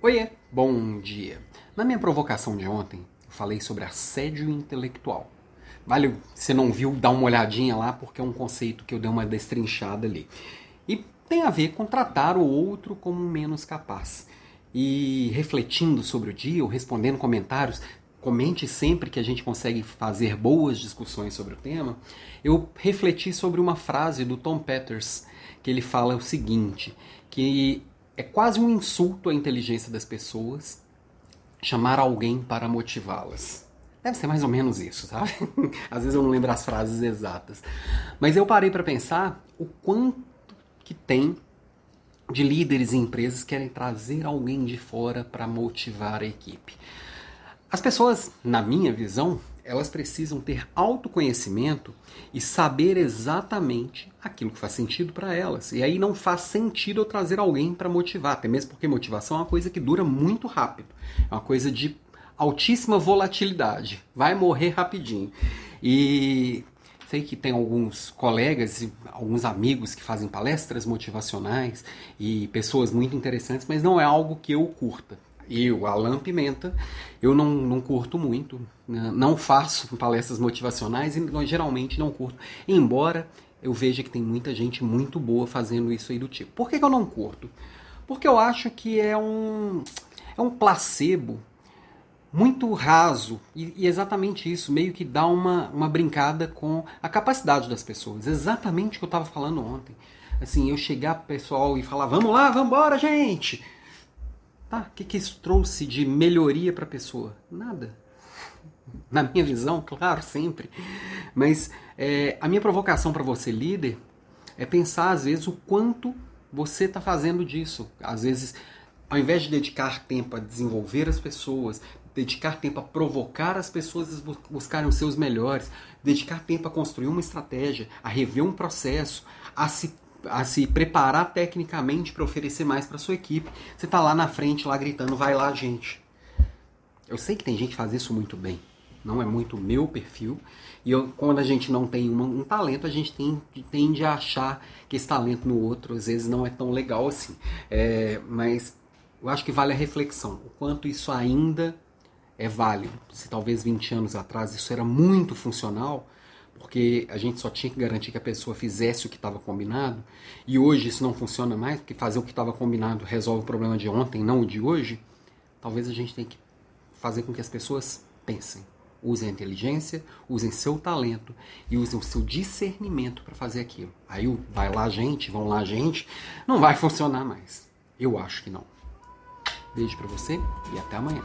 Oiê, bom dia. Na minha provocação de ontem, eu falei sobre assédio intelectual. Vale, se não viu, dá uma olhadinha lá, porque é um conceito que eu dei uma destrinchada ali. E tem a ver com tratar o outro como menos capaz. E refletindo sobre o dia, ou respondendo comentários, comente sempre que a gente consegue fazer boas discussões sobre o tema, eu refleti sobre uma frase do Tom Peters, que ele fala o seguinte, que é quase um insulto à inteligência das pessoas chamar alguém para motivá-las. Deve ser mais ou menos isso, sabe? Às vezes eu não lembro as frases exatas. Mas eu parei para pensar o quanto que tem de líderes em empresas que querem trazer alguém de fora para motivar a equipe. As pessoas, na minha visão, elas precisam ter autoconhecimento e saber exatamente aquilo que faz sentido para elas. E aí não faz sentido eu trazer alguém para motivar, até mesmo porque motivação é uma coisa que dura muito rápido. É uma coisa de altíssima volatilidade. Vai morrer rapidinho. E sei que tem alguns colegas e alguns amigos que fazem palestras motivacionais e pessoas muito interessantes, mas não é algo que eu curta eu, Alan Pimenta, eu não, não curto muito, né? não faço palestras motivacionais e geralmente não curto, embora eu veja que tem muita gente muito boa fazendo isso aí do tipo. Por que, que eu não curto? Porque eu acho que é um, é um placebo muito raso e, e, exatamente isso, meio que dá uma, uma brincada com a capacidade das pessoas. Exatamente o que eu estava falando ontem. Assim, eu chegar pro pessoal e falar, vamos lá, vamos embora, gente! Tá, o que, que isso trouxe de melhoria para a pessoa? Nada. Na minha visão, claro, sempre. Mas é, a minha provocação para você, líder, é pensar às vezes o quanto você está fazendo disso. Às vezes, ao invés de dedicar tempo a desenvolver as pessoas, dedicar tempo a provocar as pessoas a buscarem os seus melhores, dedicar tempo a construir uma estratégia, a rever um processo, a se a se preparar tecnicamente para oferecer mais para sua equipe. Você está lá na frente, lá gritando, vai lá, gente. Eu sei que tem gente que faz isso muito bem. Não é muito meu perfil. E eu, quando a gente não tem um talento, a gente tem, tende a achar que esse talento no outro às vezes não é tão legal assim. É, mas eu acho que vale a reflexão. O quanto isso ainda é válido. Se talvez 20 anos atrás isso era muito funcional, porque a gente só tinha que garantir que a pessoa fizesse o que estava combinado, e hoje isso não funciona mais, porque fazer o que estava combinado resolve o problema de ontem, não o de hoje, talvez a gente tenha que fazer com que as pessoas pensem. Usem a inteligência, usem seu talento e usem o seu discernimento para fazer aquilo. Aí vai lá gente, vão lá gente, não vai funcionar mais. Eu acho que não. Beijo para você e até amanhã.